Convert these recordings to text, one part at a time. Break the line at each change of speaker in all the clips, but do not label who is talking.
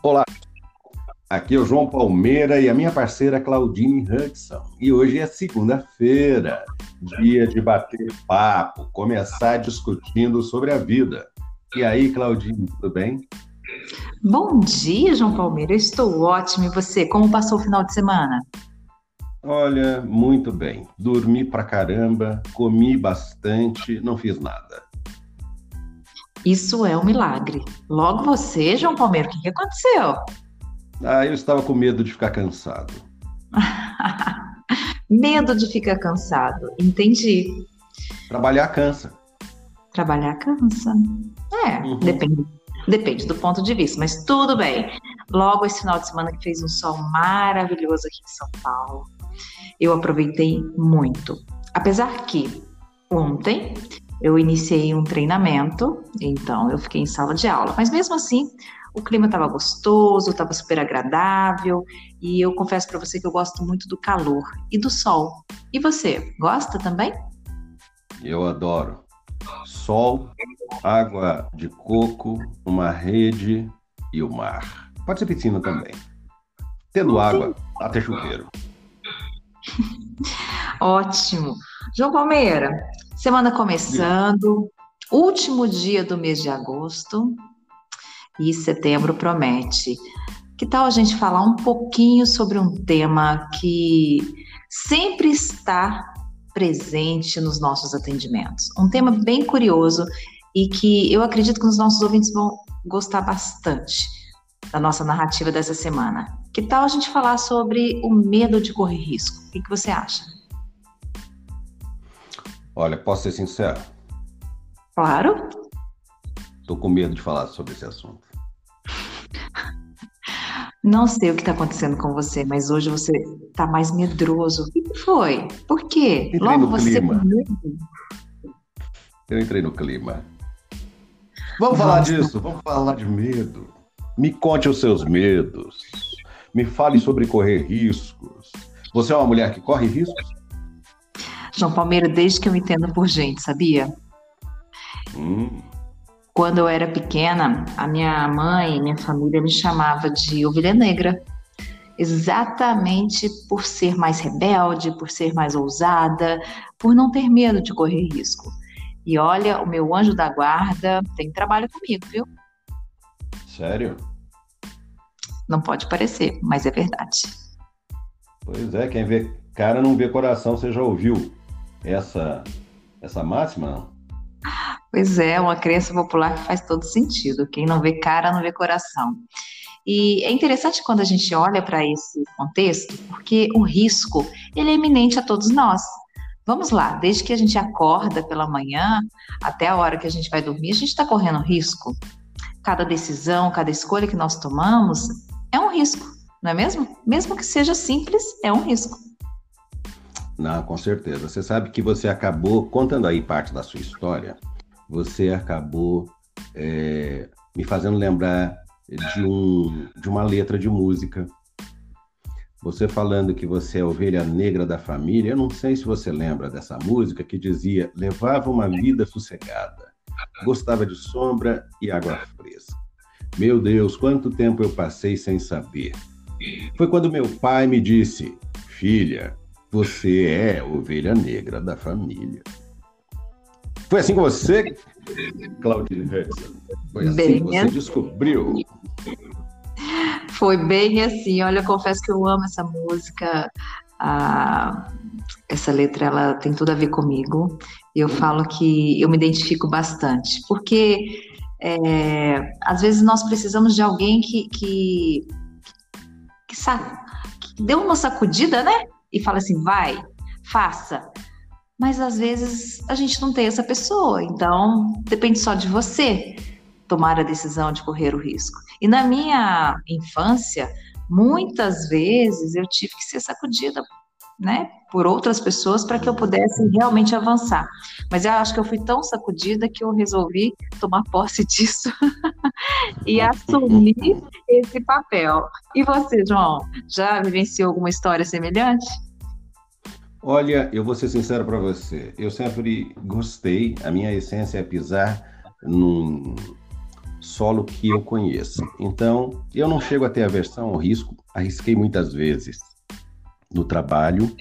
Olá, aqui é o João Palmeira e a minha parceira Claudine Hudson. E hoje é segunda-feira, dia de bater papo, começar discutindo sobre a vida. E aí, Claudine, tudo bem?
Bom dia, João Palmeira. Eu estou ótimo. E você? Como passou o final de semana?
Olha, muito bem. Dormi pra caramba, comi bastante, não fiz nada.
Isso é um milagre. Logo você, João Palmeira, o que, que aconteceu?
Ah, eu estava com medo de ficar cansado.
medo de ficar cansado, entendi.
Trabalhar cansa.
Trabalhar cansa. É, uhum. depende, depende do ponto de vista, mas tudo bem. Logo esse final de semana que fez um sol maravilhoso aqui em São Paulo, eu aproveitei muito. Apesar que ontem eu iniciei um treinamento, então eu fiquei em sala de aula. Mas mesmo assim, o clima estava gostoso, estava super agradável, e eu confesso para você que eu gosto muito do calor e do sol. E você, gosta também?
Eu adoro. Sol, água de coco, uma rede e o mar. Pode ser piscina também. Tendo água, até chuveiro.
Ótimo. João Palmeira, Semana começando, último dia do mês de agosto e setembro promete. Que tal a gente falar um pouquinho sobre um tema que sempre está presente nos nossos atendimentos? Um tema bem curioso e que eu acredito que os nossos ouvintes vão gostar bastante da nossa narrativa dessa semana. Que tal a gente falar sobre o medo de correr risco? O que, que você acha?
Olha, posso ser sincero?
Claro.
Tô com medo de falar sobre esse assunto.
Não sei o que está acontecendo com você, mas hoje você está mais medroso. O que foi? Por quê?
Entrei Logo no você clima. Eu entrei no clima. Vamos Nossa. falar disso, vamos falar de medo. Me conte os seus medos. Me fale sobre correr riscos. Você é uma mulher que corre riscos?
João Palmeira, desde que eu me entendo por gente, sabia?
Hum.
Quando eu era pequena, a minha mãe minha família me chamava de ovelha negra, exatamente por ser mais rebelde, por ser mais ousada, por não ter medo de correr risco. E olha, o meu anjo da guarda tem trabalho comigo, viu?
Sério?
Não pode parecer, mas é verdade.
Pois é, quem vê cara não vê coração, você já ouviu essa, essa máxima?
Pois é, uma crença popular que faz todo sentido. Quem não vê cara, não vê coração. E é interessante quando a gente olha para esse contexto, porque o risco ele é iminente a todos nós. Vamos lá, desde que a gente acorda pela manhã até a hora que a gente vai dormir, a gente está correndo risco. Cada decisão, cada escolha que nós tomamos é um risco, não é mesmo? Mesmo que seja simples, é um risco.
Não, com certeza. Você sabe que você acabou, contando aí parte da sua história, você acabou é, me fazendo lembrar de, um, de uma letra de música. Você falando que você é ovelha negra da família, eu não sei se você lembra dessa música que dizia: levava uma vida sossegada, gostava de sombra e água fresca. Meu Deus, quanto tempo eu passei sem saber. Foi quando meu pai me disse: Filha, você é ovelha negra da família. Foi assim com você, Claudine Hudson? Foi assim bem que você assim. descobriu?
Foi bem assim. Olha, eu confesso que eu amo essa música. Ah, essa letra ela tem tudo a ver comigo. Eu falo que eu me identifico bastante, porque é, às vezes nós precisamos de alguém que, que, que, que dê uma sacudida, né? E fala assim: vai, faça. mas às vezes a gente não tem essa pessoa, então depende só de você tomar a decisão de correr o risco. E na minha infância, muitas vezes eu tive que ser sacudida né, por outras pessoas para que eu pudesse realmente avançar. Mas eu acho que eu fui tão sacudida que eu resolvi tomar posse disso e assumir esse papel. E você, João, já vivenciou alguma história semelhante?
Olha, eu vou ser sincero para você. Eu sempre gostei, a minha essência é pisar num solo que eu conheço. Então, eu não chego a ter aversão ao risco, arrisquei muitas vezes no trabalho.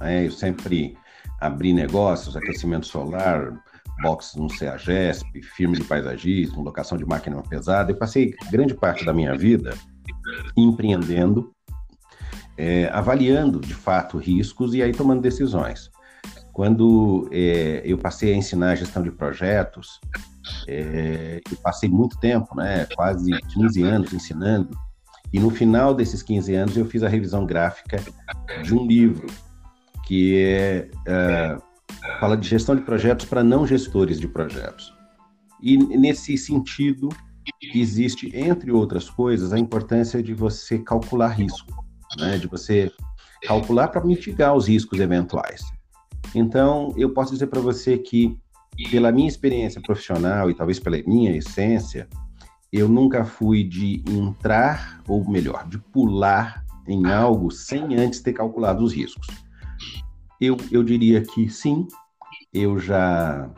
Né? Eu sempre abri negócios, aquecimento solar, box no CEAGESP, firme de paisagismo, locação de máquina pesada. Eu passei grande parte da minha vida empreendendo, é, avaliando de fato riscos e aí tomando decisões. Quando é, eu passei a ensinar a gestão de projetos, é, eu passei muito tempo, né, quase 15 anos ensinando, e no final desses 15 anos eu fiz a revisão gráfica de um livro que é, é fala de gestão de projetos para não gestores de projetos. E nesse sentido existe, entre outras coisas, a importância de você calcular risco, né? de você calcular para mitigar os riscos eventuais. Então, eu posso dizer para você que, pela minha experiência profissional e talvez pela minha essência, eu nunca fui de entrar, ou melhor, de pular em algo sem antes ter calculado os riscos. Eu, eu diria que sim, eu já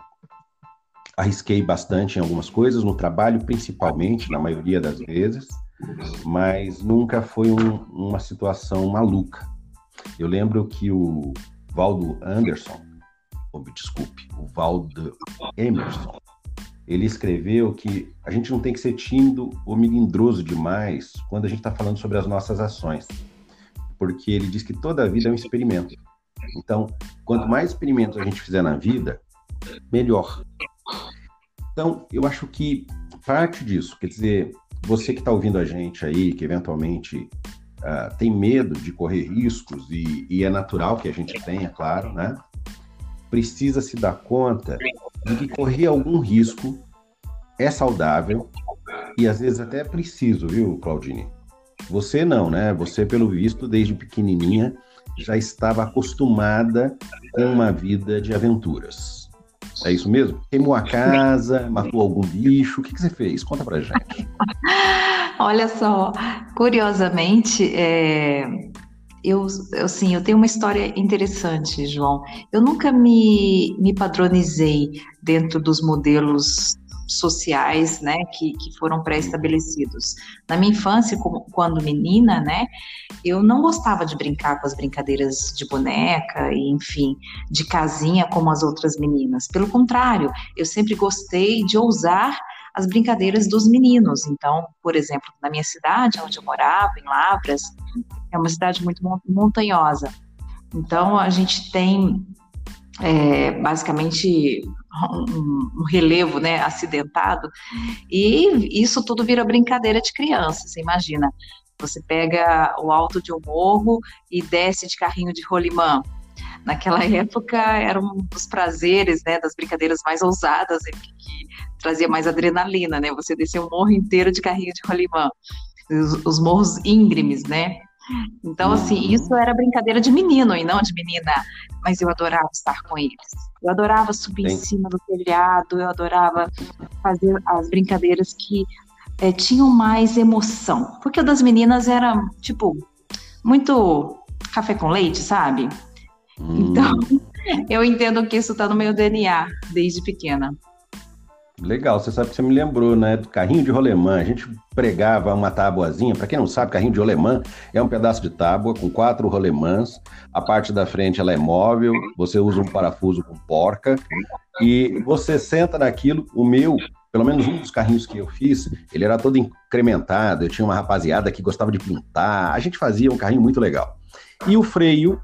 arrisquei bastante em algumas coisas, no trabalho principalmente, na maioria das vezes, mas nunca foi um, uma situação maluca. Eu lembro que o Valdo Anderson, oh, desculpe, o Valdo Emerson, ele escreveu que a gente não tem que ser tímido ou melindroso demais quando a gente está falando sobre as nossas ações, porque ele diz que toda a vida é um experimento. Então, quanto mais experimentos a gente fizer na vida, melhor. Então, eu acho que parte disso, quer dizer, você que está ouvindo a gente aí, que eventualmente uh, tem medo de correr riscos, e, e é natural que a gente tenha, claro, né? Precisa se dar conta de que correr algum risco é saudável e às vezes até é preciso, viu, Claudine? Você não, né? Você, pelo visto, desde pequenininha já estava acostumada com uma vida de aventuras. É isso mesmo? Queimou a casa, matou algum bicho? O que, que você fez? Conta pra gente.
Olha só, curiosamente, é, eu, eu, sim, eu tenho uma história interessante, João. Eu nunca me, me padronizei dentro dos modelos sociais, né, que, que foram pré-estabelecidos. Na minha infância, como, quando menina, né, eu não gostava de brincar com as brincadeiras de boneca e, enfim, de casinha como as outras meninas. Pelo contrário, eu sempre gostei de ousar as brincadeiras dos meninos. Então, por exemplo, na minha cidade, onde eu morava, em Lavras, é uma cidade muito montanhosa. Então, a gente tem é, basicamente um, um, relevo né, acidentado, e isso tudo vira brincadeira de criança, você imagina. Você pega o alto de um morro e desce de carrinho de rolimã. Naquela época era um dos prazeres, né, das brincadeiras mais ousadas, que, que trazia mais adrenalina, né? Você descer um morro inteiro de carrinho de rolimã. Os, os morros íngremes, né? Então, assim, isso era brincadeira de menino e não de menina, mas eu adorava estar com eles. Eu adorava subir Sim. em cima do telhado, eu adorava fazer as brincadeiras que é, tinham mais emoção. Porque o das meninas era, tipo, muito café com leite, sabe? Hum. Então, eu entendo que isso está no meu DNA desde pequena.
Legal, você sabe que você me lembrou, né, do carrinho de rolemã. A gente pregava uma tábuazinha. Para quem não sabe, carrinho de rolemã é um pedaço de tábua com quatro rolemãs. A parte da frente ela é móvel, você usa um parafuso com porca e você senta naquilo. O meu, pelo menos um dos carrinhos que eu fiz, ele era todo incrementado. Eu tinha uma rapaziada que gostava de pintar. A gente fazia um carrinho muito legal. E o freio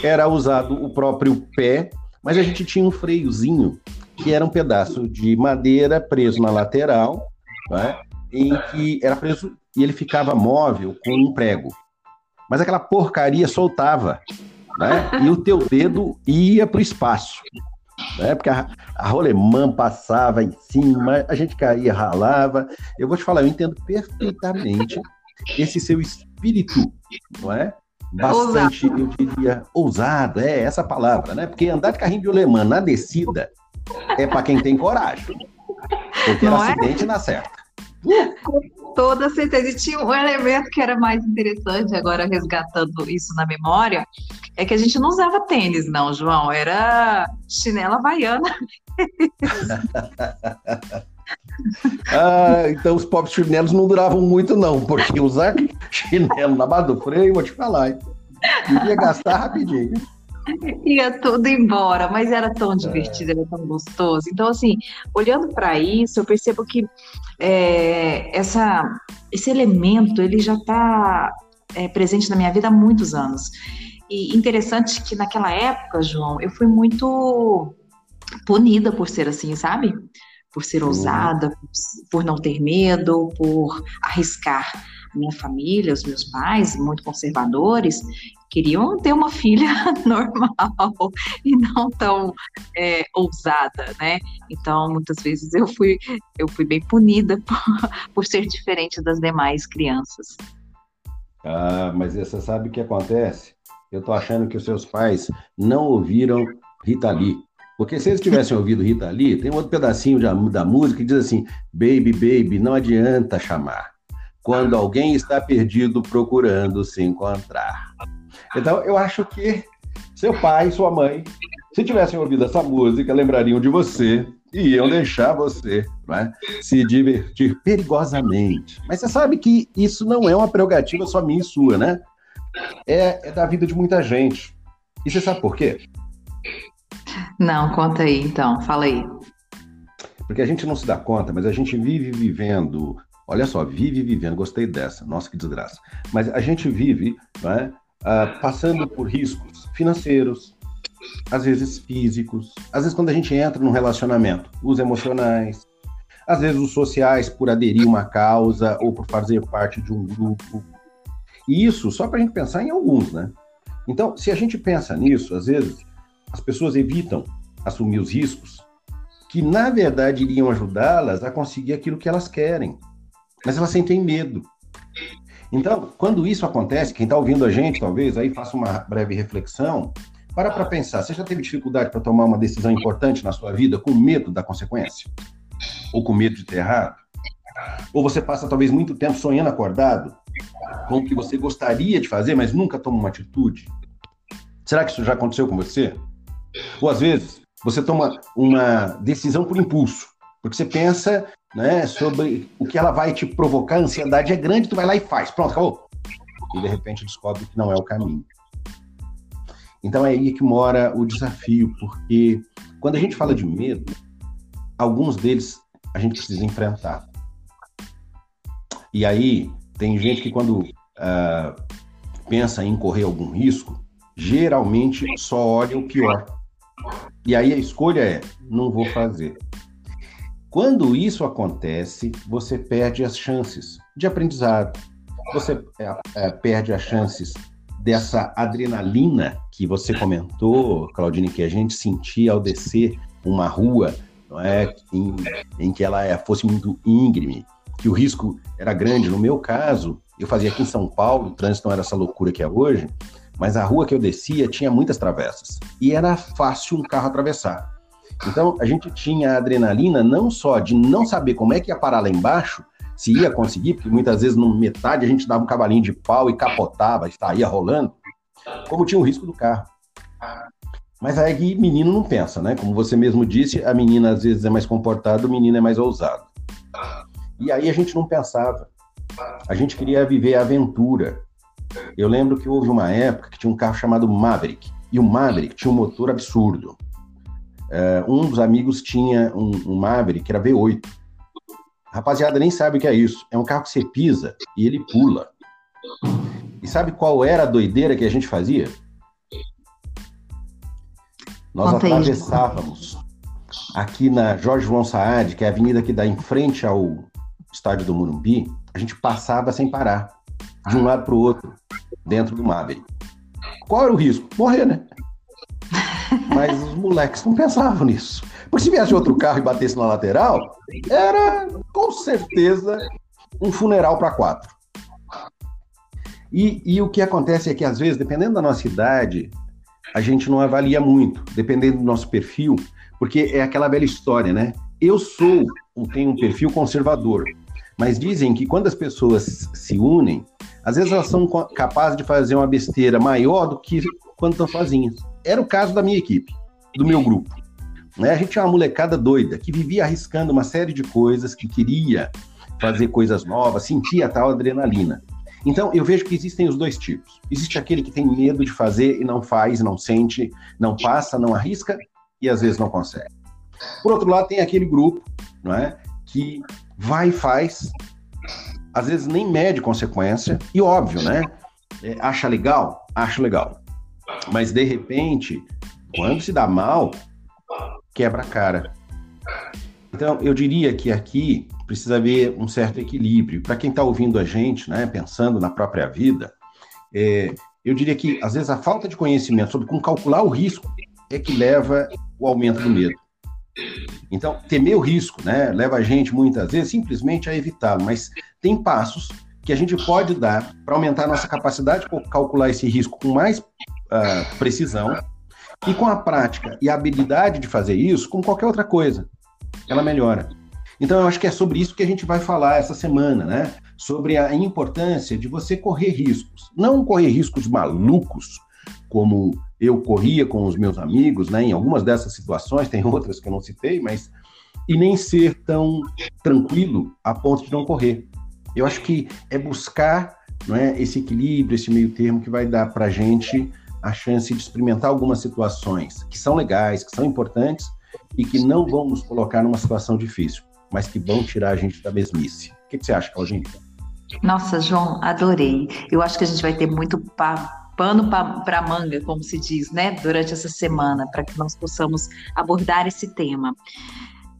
era usado o próprio pé, mas a gente tinha um freiozinho que era um pedaço de madeira preso na lateral, né, em que era preso e ele ficava móvel com um prego. Mas aquela porcaria soltava. né? E o teu dedo ia para o espaço. Né? Porque a, a rolemã passava em cima, a gente caía, ralava. Eu vou te falar, eu entendo perfeitamente esse seu espírito, não é? Bastante, ousado. eu diria, ousado, é essa palavra, né? Porque andar de carrinho de rolemã na descida é para quem tem coragem. Porque não é? acidente na certa.
Com toda certeza. E tinha um elemento que era mais interessante, agora resgatando isso na memória, é que a gente não usava tênis, não, João. Era chinela havaiana.
ah, então os pobres chinelos não duravam muito, não, porque usar chinelo na base do freio, vou te falar? Ia gastar rapidinho.
Ia tudo embora, mas era tão divertido, é. era tão gostoso. Então, assim, olhando para isso, eu percebo que é, essa, esse elemento ele já está é, presente na minha vida há muitos anos. E interessante que naquela época, João, eu fui muito punida por ser assim, sabe? Por ser ousada, por não ter medo, por arriscar minha família, os meus pais, muito conservadores, queriam ter uma filha normal e não tão é, ousada, né? Então, muitas vezes eu fui, eu fui bem punida por, por ser diferente das demais crianças.
Ah, mas você sabe o que acontece? Eu tô achando que os seus pais não ouviram Rita Lee. Porque se eles tivessem ouvido Rita Lee, tem outro pedacinho da, da música que diz assim: Baby, baby, não adianta chamar. Quando alguém está perdido procurando se encontrar. Então, eu acho que seu pai sua mãe, se tivessem ouvido essa música, lembrariam de você e iam deixar você né, se divertir perigosamente. Mas você sabe que isso não é uma prerrogativa só minha e sua, né? É, é da vida de muita gente. E você sabe por quê?
Não, conta aí então, fala aí.
Porque a gente não se dá conta, mas a gente vive vivendo. Olha só, vive vivendo, gostei dessa, nossa que desgraça. Mas a gente vive né, uh, passando por riscos financeiros, às vezes físicos, às vezes quando a gente entra num relacionamento, os emocionais, às vezes os sociais por aderir uma causa ou por fazer parte de um grupo. E isso só para a gente pensar em alguns, né? Então, se a gente pensa nisso, às vezes as pessoas evitam assumir os riscos que, na verdade, iriam ajudá-las a conseguir aquilo que elas querem. Mas elas sentem medo. Então, quando isso acontece, quem está ouvindo a gente, talvez, aí faça uma breve reflexão, para para pensar, você já teve dificuldade para tomar uma decisão importante na sua vida com medo da consequência? Ou com medo de ter errado? Ou você passa talvez muito tempo sonhando acordado com o que você gostaria de fazer, mas nunca toma uma atitude? Será que isso já aconteceu com você? Ou às vezes você toma uma decisão por impulso, porque você pensa né, sobre o que ela vai te provocar, a ansiedade é grande, tu vai lá e faz, pronto, acabou. E de repente descobre que não é o caminho. Então é aí que mora o desafio, porque quando a gente fala de medo, alguns deles a gente precisa enfrentar. E aí tem gente que quando uh, pensa em correr algum risco, geralmente só olha o pior. E aí a escolha é: não vou fazer. Quando isso acontece, você perde as chances de aprendizado, você é, é, perde as chances dessa adrenalina que você comentou, Claudine, que a gente sentia ao descer uma rua, não é, em, em que ela é, fosse muito íngreme, que o risco era grande. No meu caso, eu fazia aqui em São Paulo, o trânsito não era essa loucura que é hoje, mas a rua que eu descia tinha muitas travessas e era fácil um carro atravessar. Então a gente tinha adrenalina não só de não saber como é que ia parar lá embaixo, se ia conseguir, porque muitas vezes no metade a gente dava um cavalinho de pau e capotava, estaria rolando, como tinha o risco do carro. Mas aí menino não pensa, né? Como você mesmo disse, a menina às vezes é mais comportada, o menino é mais ousado. E aí a gente não pensava. A gente queria viver a aventura. Eu lembro que houve uma época que tinha um carro chamado Maverick. E o Maverick tinha um motor absurdo. Uh, um dos amigos tinha um, um Maverick que era V8. rapaziada nem sabe o que é isso. É um carro que você pisa e ele pula. E sabe qual era a doideira que a gente fazia? Nós Conta atravessávamos aqui na Jorge João Saad, que é a avenida que dá em frente ao estádio do Morumbi, a gente passava sem parar, de um lado para o outro, dentro do Maverick. qual era o risco? Morrer, né? Mas os moleques não pensavam nisso. Porque se viesse outro carro e batesse na lateral, era com certeza um funeral para quatro. E, e, o que acontece é que, às vezes, dependendo da nossa idade, a gente não avalia muito, dependendo do nosso perfil, porque é aquela velha história, né? Eu sou, tenho um perfil conservador, mas dizem que quando as pessoas se unem, às vezes elas são capazes de fazer uma besteira maior do que quando estão sozinhas. Era o caso da minha equipe, do meu grupo. Né? A gente tinha uma molecada doida que vivia arriscando uma série de coisas, que queria fazer coisas novas, sentia tal adrenalina. Então, eu vejo que existem os dois tipos. Existe aquele que tem medo de fazer e não faz, não sente, não passa, não arrisca e às vezes não consegue. Por outro lado, tem aquele grupo não é, que vai e faz, às vezes nem mede consequência, e óbvio, né? É, acha legal? Acha legal. Mas de repente, quando se dá mal, quebra a cara. Então, eu diria que aqui precisa haver um certo equilíbrio. Para quem está ouvindo a gente, né, pensando na própria vida, é, eu diria que, às vezes, a falta de conhecimento sobre como calcular o risco é que leva o aumento do medo. Então, temer o risco né, leva a gente, muitas vezes, simplesmente a evitá-lo, mas tem passos que a gente pode dar para aumentar a nossa capacidade de calcular esse risco com mais uh, precisão e com a prática e a habilidade de fazer isso, com qualquer outra coisa, ela melhora. Então, eu acho que é sobre isso que a gente vai falar essa semana, né? Sobre a importância de você correr riscos. Não correr riscos malucos, como eu corria com os meus amigos, né? Em algumas dessas situações, tem outras que eu não citei, mas. E nem ser tão tranquilo a ponto de não correr. Eu acho que é buscar não é, esse equilíbrio, esse meio termo que vai dar para a gente a chance de experimentar algumas situações que são legais, que são importantes e que não vão nos colocar numa situação difícil, mas que vão tirar a gente da mesmice. O que, que você acha, Claudinha?
Nossa, João, adorei. Eu acho que a gente vai ter muito pano para manga, como se diz, né, durante essa semana, para que nós possamos abordar esse tema.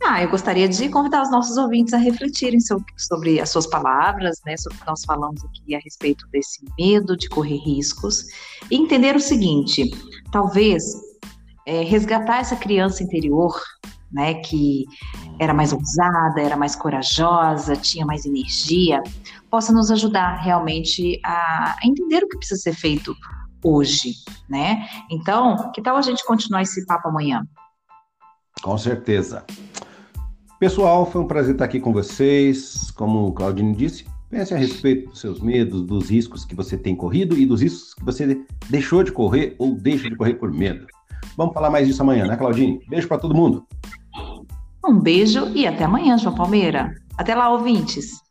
Ah, eu gostaria de convidar os nossos ouvintes a refletirem sobre, as suas palavras, né, sobre o que nós falamos aqui a respeito desse medo de correr riscos, e entender o seguinte: talvez é, resgatar essa criança interior, né, que era mais ousada, era mais corajosa, tinha mais energia, possa nos ajudar realmente a, entender o que precisa ser feito hoje, né? Então, que tal a gente continuar esse papo amanhã?
Com certeza. Pessoal, foi um prazer estar aqui com vocês. Como o Claudine disse, pense a respeito dos seus medos, dos riscos que você tem corrido e dos riscos que você deixou de correr ou deixa de correr por medo. Vamos falar mais disso amanhã, né, Claudine? Beijo para todo mundo.
Um beijo e até amanhã, João Palmeira. Até lá, ouvintes.